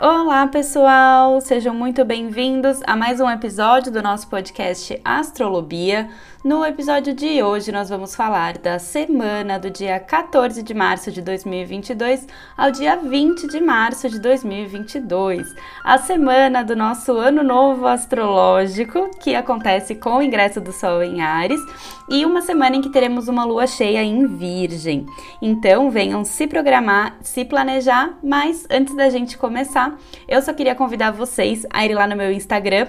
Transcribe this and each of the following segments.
Olá, pessoal! Sejam muito bem-vindos a mais um episódio do nosso podcast Astrolobia. No episódio de hoje, nós vamos falar da semana do dia 14 de março de 2022 ao dia 20 de março de 2022, a semana do nosso Ano Novo Astrológico, que acontece com o ingresso do Sol em Ares, e uma semana em que teremos uma lua cheia em Virgem. Então, venham se programar, se planejar, mas antes da gente começar, eu só queria convidar vocês a ir lá no meu Instagram,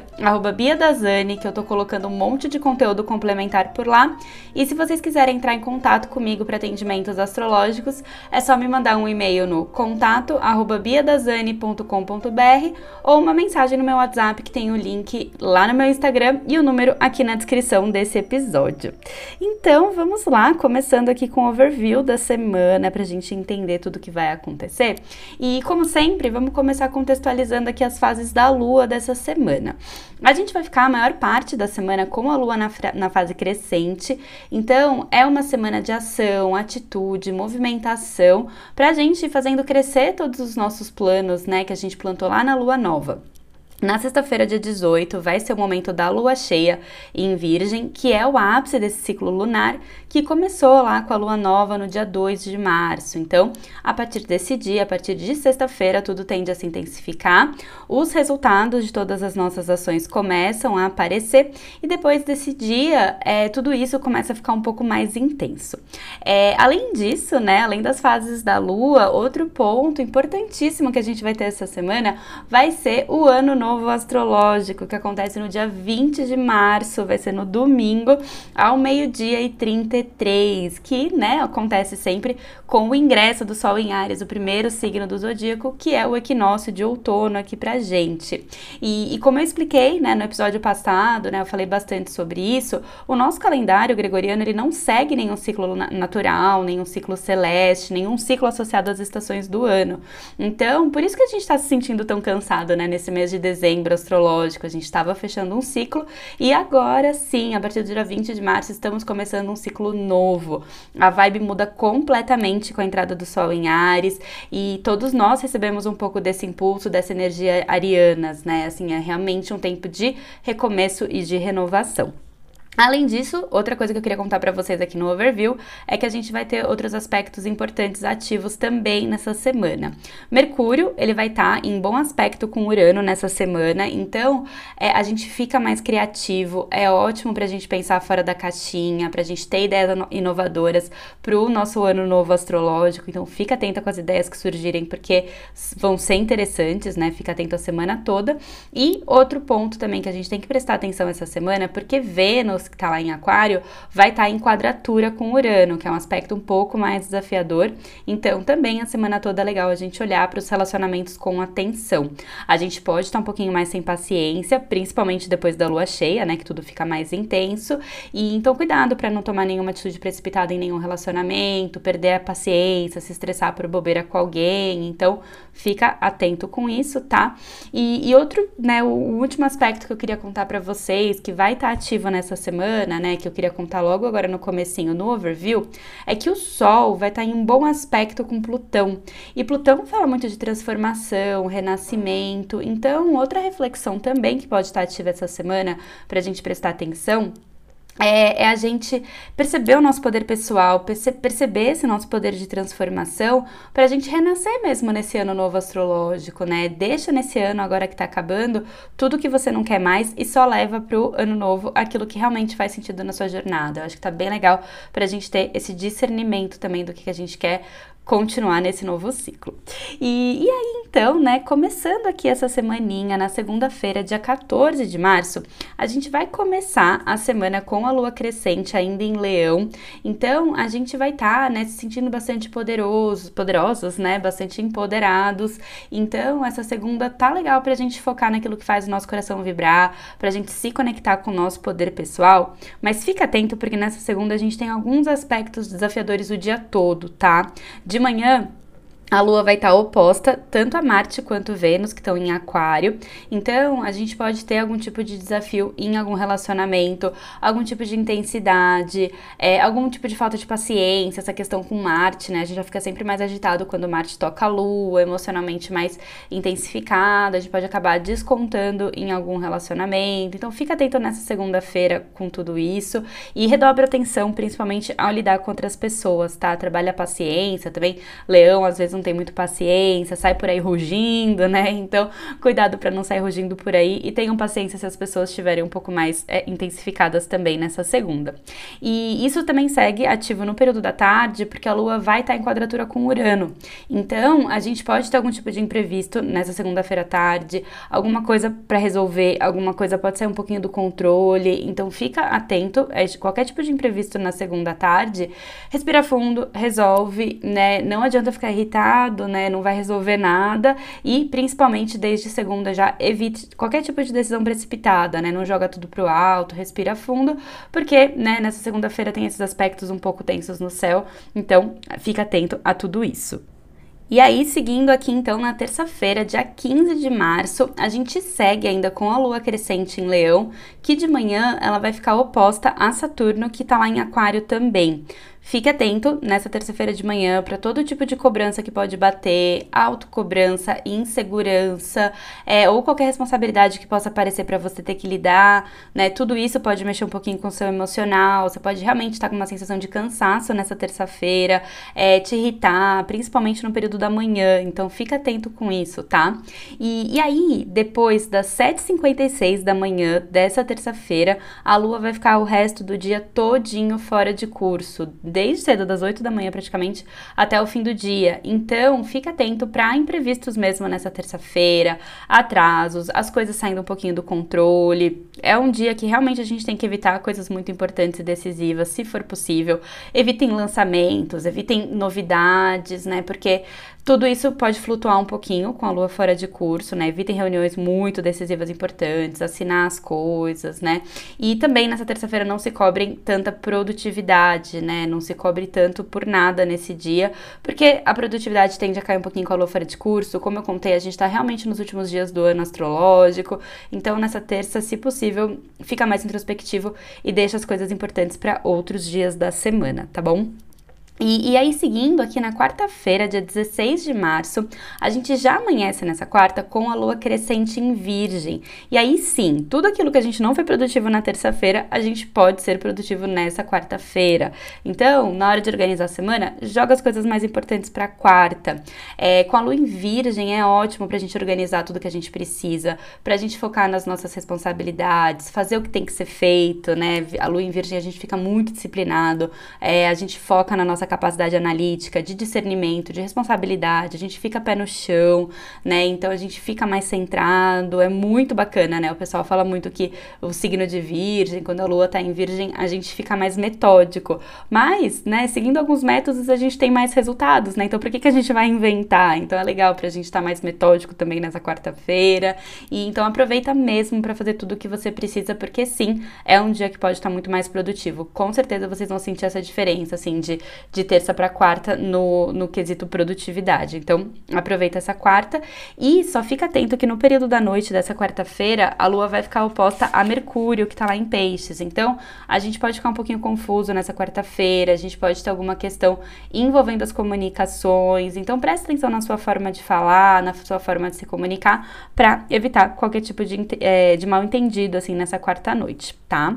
BiaDazani, que eu tô colocando um monte de conteúdo complementar por lá. E se vocês quiserem entrar em contato comigo para atendimentos astrológicos, é só me mandar um e-mail no contato@biadazane.com.br ou uma mensagem no meu WhatsApp que tem o link lá no meu Instagram e o número aqui na descrição desse episódio. Então, vamos lá, começando aqui com o overview da semana para a gente entender tudo que vai acontecer. E como sempre, vamos começar contextualizando aqui as fases da lua dessa semana. A gente vai ficar a maior parte da semana com a lua na, na fase crescente, então é uma semana de ação, atitude, movimentação, para a gente ir fazendo crescer todos os nossos planos, né, que a gente plantou lá na lua nova. Na sexta-feira, dia 18, vai ser o momento da lua cheia em Virgem, que é o ápice desse ciclo lunar, que começou lá com a lua nova no dia 2 de março. Então, a partir desse dia, a partir de sexta-feira, tudo tende a se intensificar, os resultados de todas as nossas ações começam a aparecer e depois desse dia, é, tudo isso começa a ficar um pouco mais intenso. É, além disso, né, além das fases da lua, outro ponto importantíssimo que a gente vai ter essa semana vai ser o ano novo astrológico que acontece no dia 20 de março, vai ser no domingo, ao meio-dia e 33, que, né, acontece sempre com o ingresso do Sol em Áries, o primeiro signo do zodíaco, que é o equinócio de outono aqui pra gente. E, e como eu expliquei, né, no episódio passado, né, eu falei bastante sobre isso, o nosso calendário gregoriano, ele não segue nenhum ciclo natural, nenhum ciclo celeste, nenhum ciclo associado às estações do ano. Então, por isso que a gente tá se sentindo tão cansado, né, nesse mês de dezembro dezembro astrológico, a gente estava fechando um ciclo e agora sim, a partir do dia 20 de março, estamos começando um ciclo novo. A vibe muda completamente com a entrada do Sol em Ares e todos nós recebemos um pouco desse impulso, dessa energia arianas, né? Assim, é realmente um tempo de recomeço e de renovação. Além disso, outra coisa que eu queria contar para vocês aqui no overview é que a gente vai ter outros aspectos importantes ativos também nessa semana. Mercúrio, ele vai estar tá em bom aspecto com Urano nessa semana, então é, a gente fica mais criativo, é ótimo para a gente pensar fora da caixinha, para a gente ter ideias inovadoras para o nosso ano novo astrológico, então fica atenta com as ideias que surgirem, porque vão ser interessantes, né? Fica atento a semana toda. E outro ponto também que a gente tem que prestar atenção essa semana, porque Vênus que está lá em Aquário, vai estar tá em quadratura com Urano, que é um aspecto um pouco mais desafiador. Então, também a semana toda é legal a gente olhar para os relacionamentos com atenção. A gente pode estar tá um pouquinho mais sem paciência, principalmente depois da lua cheia, né, que tudo fica mais intenso. E então, cuidado para não tomar nenhuma atitude precipitada em nenhum relacionamento, perder a paciência, se estressar por bobeira com alguém. Então, fica atento com isso, tá? E, e outro, né, o, o último aspecto que eu queria contar para vocês, que vai estar tá ativo nessa semana né, que eu queria contar logo agora no comecinho, no overview, é que o Sol vai estar tá em um bom aspecto com Plutão. E Plutão fala muito de transformação, renascimento. Então, outra reflexão também que pode estar ativa essa semana para a gente prestar atenção é, é, a gente perceber o nosso poder pessoal, perce perceber esse nosso poder de transformação, para a gente renascer mesmo nesse ano novo astrológico, né? Deixa nesse ano, agora que tá acabando, tudo que você não quer mais e só leva pro ano novo aquilo que realmente faz sentido na sua jornada. Eu acho que tá bem legal para a gente ter esse discernimento também do que, que a gente quer continuar nesse novo ciclo. E, e aí, então, né, começando aqui essa semaninha, na segunda-feira, dia 14 de março, a gente vai começar a semana com a lua crescente ainda em leão. Então, a gente vai estar, tá, né, se sentindo bastante poderosos, poderosos, né, bastante empoderados. Então, essa segunda tá legal pra gente focar naquilo que faz o nosso coração vibrar, pra gente se conectar com o nosso poder pessoal. Mas fica atento, porque nessa segunda a gente tem alguns aspectos desafiadores o dia todo, tá? De de manhã a Lua vai estar oposta tanto a Marte quanto Vênus, que estão em Aquário. Então, a gente pode ter algum tipo de desafio em algum relacionamento, algum tipo de intensidade, é, algum tipo de falta de paciência, essa questão com Marte, né? A gente já fica sempre mais agitado quando Marte toca a Lua, emocionalmente mais intensificado, a gente pode acabar descontando em algum relacionamento. Então, fica atento nessa segunda-feira com tudo isso e redobre atenção, principalmente ao lidar com outras pessoas, tá? Trabalha a paciência também. Leão, às vezes, não tem muito paciência, sai por aí rugindo, né? Então, cuidado para não sair rugindo por aí e tenham paciência se as pessoas estiverem um pouco mais é, intensificadas também nessa segunda. E isso também segue ativo no período da tarde, porque a Lua vai estar tá em quadratura com Urano. Então, a gente pode ter algum tipo de imprevisto nessa segunda-feira à tarde, alguma coisa para resolver, alguma coisa pode sair um pouquinho do controle. Então, fica atento a qualquer tipo de imprevisto na segunda tarde. Respira fundo, resolve, né? Não adianta ficar irritado né? Não vai resolver nada e principalmente desde segunda já evite qualquer tipo de decisão precipitada, né? Não joga tudo pro alto, respira fundo, porque, né, nessa segunda-feira tem esses aspectos um pouco tensos no céu, então fica atento a tudo isso. E aí, seguindo aqui então na terça-feira, dia 15 de março, a gente segue ainda com a lua crescente em Leão, que de manhã ela vai ficar oposta a Saturno, que tá lá em Aquário também. Fique atento nessa terça-feira de manhã para todo tipo de cobrança que pode bater, autocobrança, insegurança, é, ou qualquer responsabilidade que possa aparecer para você ter que lidar, né? Tudo isso pode mexer um pouquinho com o seu emocional, você pode realmente estar com uma sensação de cansaço nessa terça-feira, é, te irritar, principalmente no período da manhã, então fica atento com isso, tá? E, e aí, depois das 7h56 da manhã dessa terça-feira, a lua vai ficar o resto do dia todinho fora de curso, desde cedo, das 8 da manhã praticamente, até o fim do dia. Então, fica atento para imprevistos mesmo nessa terça-feira, atrasos, as coisas saindo um pouquinho do controle. É um dia que realmente a gente tem que evitar coisas muito importantes e decisivas, se for possível. Evitem lançamentos, evitem novidades, né? Porque tudo isso pode flutuar um pouquinho com a lua fora de curso, né? Evitem reuniões muito decisivas importantes, assinar as coisas, né? E também nessa terça-feira não se cobrem tanta produtividade, né? Não se cobre tanto por nada nesse dia, porque a produtividade tende a cair um pouquinho com a lua fora de curso. Como eu contei, a gente tá realmente nos últimos dias do ano astrológico, então nessa terça, se possível, fica mais introspectivo e deixa as coisas importantes para outros dias da semana, tá bom? E, e, aí, seguindo aqui na quarta-feira, dia 16 de março, a gente já amanhece nessa quarta com a lua crescente em Virgem. E aí sim, tudo aquilo que a gente não foi produtivo na terça-feira, a gente pode ser produtivo nessa quarta-feira. Então, na hora de organizar a semana, joga as coisas mais importantes para quarta. É, com a lua em Virgem, é ótimo para a gente organizar tudo que a gente precisa, para a gente focar nas nossas responsabilidades, fazer o que tem que ser feito, né? A lua em Virgem, a gente fica muito disciplinado, é, a gente foca na nossa capacidade analítica, de discernimento, de responsabilidade, a gente fica pé no chão, né? Então a gente fica mais centrado, é muito bacana, né? O pessoal fala muito que o signo de Virgem, quando a lua tá em Virgem, a gente fica mais metódico. Mas, né, seguindo alguns métodos, a gente tem mais resultados, né? Então por que, que a gente vai inventar? Então é legal pra gente estar tá mais metódico também nessa quarta-feira. E então aproveita mesmo para fazer tudo o que você precisa, porque sim, é um dia que pode estar tá muito mais produtivo. Com certeza vocês vão sentir essa diferença, assim, de, de de terça para quarta no, no quesito produtividade. Então, aproveita essa quarta e só fica atento que no período da noite dessa quarta-feira, a lua vai ficar oposta a Mercúrio, que tá lá em Peixes. Então, a gente pode ficar um pouquinho confuso nessa quarta-feira, a gente pode ter alguma questão envolvendo as comunicações. Então, preste atenção na sua forma de falar, na sua forma de se comunicar, para evitar qualquer tipo de, é, de mal entendido, assim, nessa quarta noite, tá?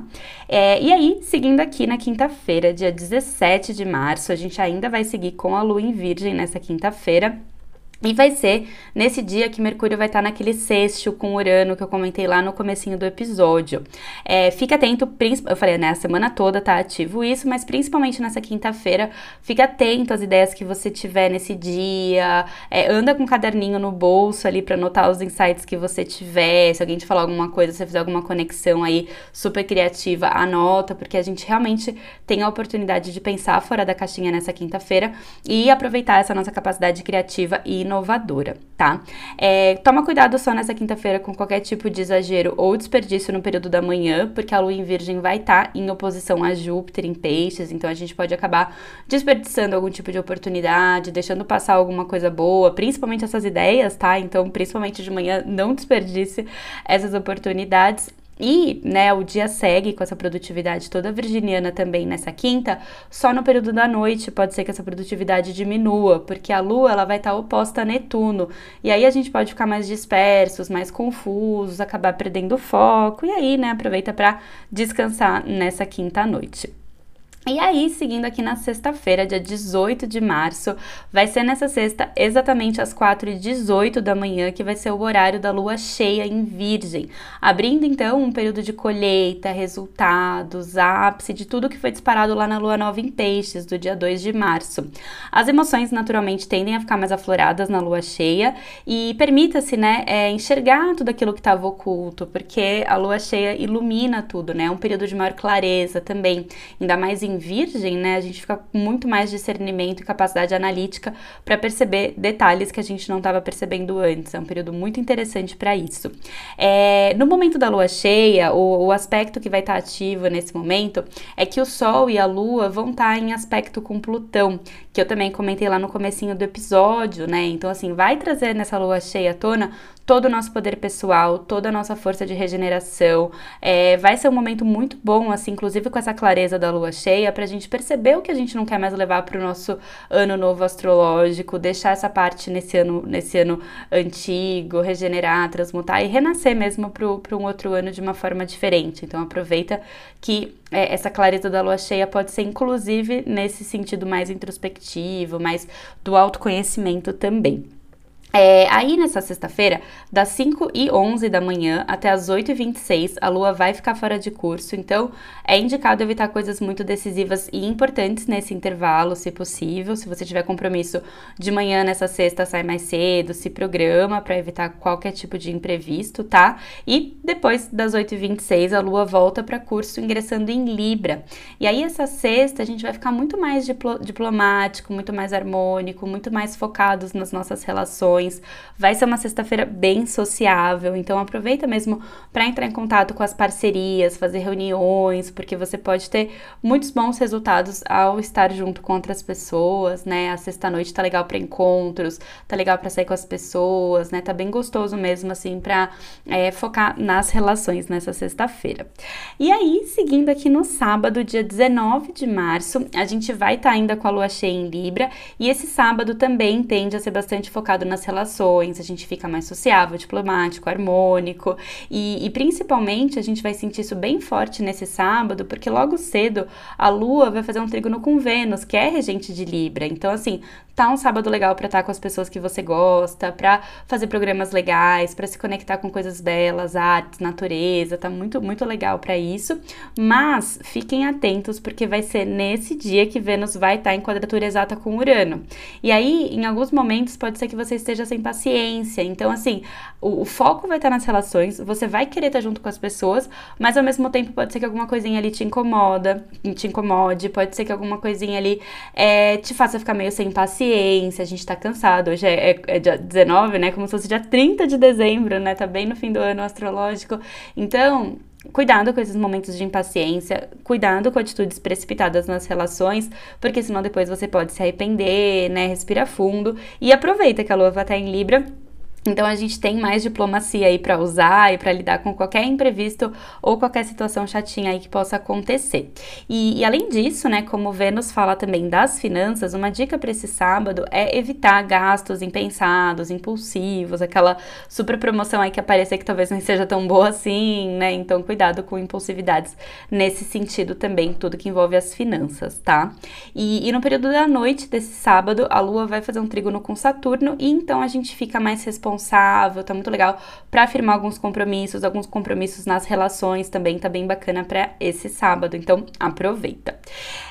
É, e aí, seguindo aqui na quinta-feira, dia 17 de março, a gente ainda vai seguir com a lua em Virgem nessa quinta-feira. E vai ser nesse dia que Mercúrio vai estar naquele sexto com Urano que eu comentei lá no comecinho do episódio. É, fica atento, eu falei, né, a semana toda tá ativo isso, mas principalmente nessa quinta-feira, fica atento às ideias que você tiver nesse dia, é, anda com um caderninho no bolso ali para anotar os insights que você tiver, se alguém te falar alguma coisa, se você fizer alguma conexão aí super criativa, anota, porque a gente realmente tem a oportunidade de pensar fora da caixinha nessa quinta-feira e aproveitar essa nossa capacidade criativa e inovadora, tá? É, toma cuidado só nessa quinta-feira com qualquer tipo de exagero ou desperdício no período da manhã, porque a lua em Virgem vai estar tá em oposição a Júpiter em Peixes, então a gente pode acabar desperdiçando algum tipo de oportunidade, deixando passar alguma coisa boa, principalmente essas ideias, tá? Então, principalmente de manhã, não desperdice essas oportunidades. E, né, o dia segue com essa produtividade toda virginiana também nessa quinta, só no período da noite pode ser que essa produtividade diminua, porque a lua ela vai estar oposta a Netuno. E aí a gente pode ficar mais dispersos, mais confusos, acabar perdendo foco e aí, né, aproveita para descansar nessa quinta noite. E aí, seguindo aqui na sexta-feira, dia 18 de março, vai ser nessa sexta, exatamente às 4h18 da manhã, que vai ser o horário da lua cheia em Virgem, abrindo então um período de colheita, resultados, ápice de tudo que foi disparado lá na lua nova em Peixes, do dia 2 de março. As emoções naturalmente tendem a ficar mais afloradas na lua cheia e permita-se, né, é, enxergar tudo aquilo que estava oculto, porque a lua cheia ilumina tudo, né? É um período de maior clareza também, ainda mais em em virgem, né, a gente fica com muito mais discernimento e capacidade analítica para perceber detalhes que a gente não estava percebendo antes. É um período muito interessante para isso. É, no momento da lua cheia, o, o aspecto que vai estar tá ativo nesse momento é que o Sol e a Lua vão estar tá em aspecto com Plutão, que eu também comentei lá no comecinho do episódio, né? Então, assim, vai trazer nessa lua cheia à tona todo o nosso poder pessoal, toda a nossa força de regeneração. É, vai ser um momento muito bom, assim, inclusive com essa clareza da lua cheia, para a gente perceber o que a gente não quer mais levar para o nosso ano novo astrológico, deixar essa parte nesse ano, nesse ano antigo, regenerar, transmutar e renascer mesmo para um outro ano de uma forma diferente. Então aproveita que é, essa clareza da lua cheia pode ser inclusive nesse sentido mais introspectivo, mais do autoconhecimento também. É, aí nessa sexta-feira, das 5 e 11 da manhã até as 8 e 26, a lua vai ficar fora de curso, então é indicado evitar coisas muito decisivas e importantes nesse intervalo, se possível. Se você tiver compromisso de manhã nessa sexta, sai mais cedo, se programa para evitar qualquer tipo de imprevisto, tá? E depois das 8 e 26, a lua volta para curso ingressando em Libra. E aí essa sexta a gente vai ficar muito mais diplo diplomático, muito mais harmônico, muito mais focados nas nossas relações Vai ser uma sexta-feira bem sociável, então aproveita mesmo para entrar em contato com as parcerias, fazer reuniões, porque você pode ter muitos bons resultados ao estar junto com outras pessoas, né? A sexta-noite tá legal para encontros, tá legal para sair com as pessoas, né? Tá bem gostoso mesmo assim para é, focar nas relações nessa sexta-feira. E aí, seguindo aqui no sábado, dia 19 de março, a gente vai estar tá ainda com a lua cheia em Libra, e esse sábado também tende a ser bastante focado nas relações relações, a gente fica mais sociável, diplomático, harmônico e, e principalmente a gente vai sentir isso bem forte nesse sábado, porque logo cedo a Lua vai fazer um trígono com Vênus, que é regente de Libra. Então, assim, tá um sábado legal para estar com as pessoas que você gosta, para fazer programas legais, para se conectar com coisas belas, artes, natureza, tá muito muito legal para isso. Mas fiquem atentos porque vai ser nesse dia que Vênus vai estar tá em quadratura exata com Urano. E aí, em alguns momentos pode ser que você esteja sem paciência. Então, assim, o, o foco vai estar tá nas relações, você vai querer estar tá junto com as pessoas, mas ao mesmo tempo pode ser que alguma coisinha ali te incomoda, te incomode, pode ser que alguma coisinha ali é, te faça ficar meio sem paciência paciência, a gente tá cansado. Hoje é, é, é, dia 19, né? Como se fosse dia 30 de dezembro, né? Tá bem no fim do ano astrológico. Então, cuidado com esses momentos de impaciência, cuidado com atitudes precipitadas nas relações, porque senão depois você pode se arrepender, né? Respira fundo e aproveita que a lua vai estar em Libra então a gente tem mais diplomacia aí para usar e para lidar com qualquer imprevisto ou qualquer situação chatinha aí que possa acontecer. E, e além disso, né, como Vênus fala também das finanças, uma dica para esse sábado é evitar gastos impensados, impulsivos, aquela super promoção aí que aparecer que talvez não seja tão boa assim, né? Então cuidado com impulsividades nesse sentido também, tudo que envolve as finanças, tá? E, e no período da noite desse sábado, a Lua vai fazer um trígono com Saturno e então a gente fica mais responsável responsável, tá muito legal para firmar alguns compromissos, alguns compromissos nas relações também, tá bem bacana para esse sábado, então aproveita.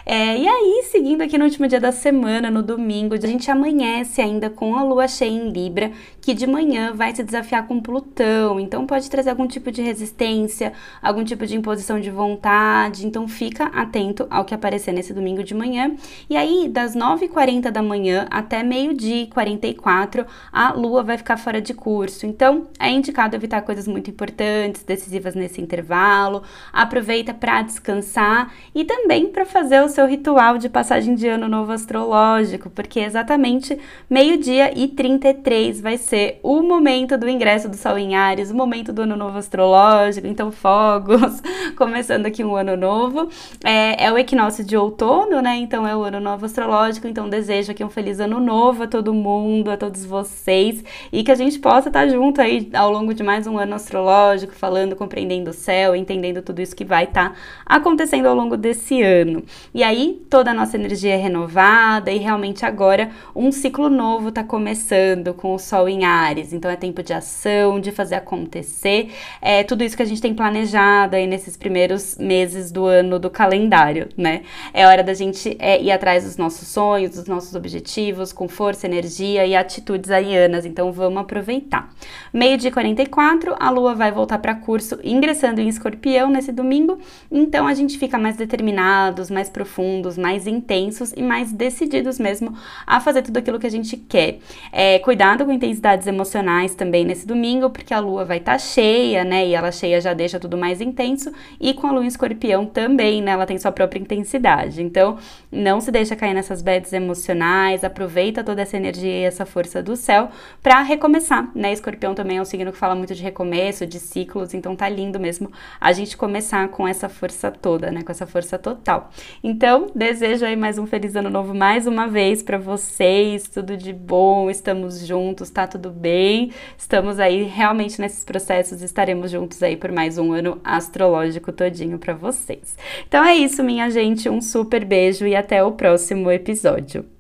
É, e aí, seguindo aqui no último dia da semana, no domingo, a gente amanhece ainda com a lua cheia em Libra, que de manhã vai se desafiar com Plutão, então pode trazer algum tipo de resistência, algum tipo de imposição de vontade, então fica atento ao que aparecer nesse domingo de manhã. E aí, das 9h40 da manhã até meio-dia e 44, a lua vai ficar fora de curso, então é indicado evitar coisas muito importantes, decisivas nesse intervalo, aproveita para descansar e também para fazer o seu ritual de passagem de ano novo astrológico, porque exatamente meio-dia e 33 vai ser o momento do ingresso do Sol em Ares, o momento do ano novo astrológico, então fogos, começando aqui um ano novo. É, é o equinócio de outono, né? Então é o ano novo astrológico, então desejo aqui um feliz ano novo a todo mundo, a todos vocês, e que a gente possa estar junto aí ao longo de mais um ano astrológico, falando, compreendendo o céu, entendendo tudo isso que vai estar acontecendo ao longo desse ano. E e aí toda a nossa energia é renovada e realmente agora um ciclo novo está começando com o Sol em Ares. Então é tempo de ação, de fazer acontecer. É tudo isso que a gente tem planejado aí nesses primeiros meses do ano do calendário, né? É hora da gente é, ir atrás dos nossos sonhos, dos nossos objetivos, com força, energia e atitudes arianas. Então vamos aproveitar. Meio dia 44, a Lua vai voltar para curso, ingressando em Escorpião nesse domingo. Então a gente fica mais determinados, mais profundos mais intensos e mais decididos mesmo a fazer tudo aquilo que a gente quer. É, cuidado com intensidades emocionais também nesse domingo, porque a lua vai estar tá cheia, né? E ela cheia já deixa tudo mais intenso. E com a lua em escorpião também, né? Ela tem sua própria intensidade. Então, não se deixa cair nessas beds emocionais, aproveita toda essa energia e essa força do céu para recomeçar, né? Escorpião também é um signo que fala muito de recomeço, de ciclos, então tá lindo mesmo a gente começar com essa força toda, né? Com essa força total. Então, desejo aí mais um feliz ano novo mais uma vez para vocês, tudo de bom, estamos juntos, tá tudo bem. Estamos aí realmente nesses processos, estaremos juntos aí por mais um ano astrológico todinho para vocês. Então é isso, minha gente, um super beijo e até o próximo episódio.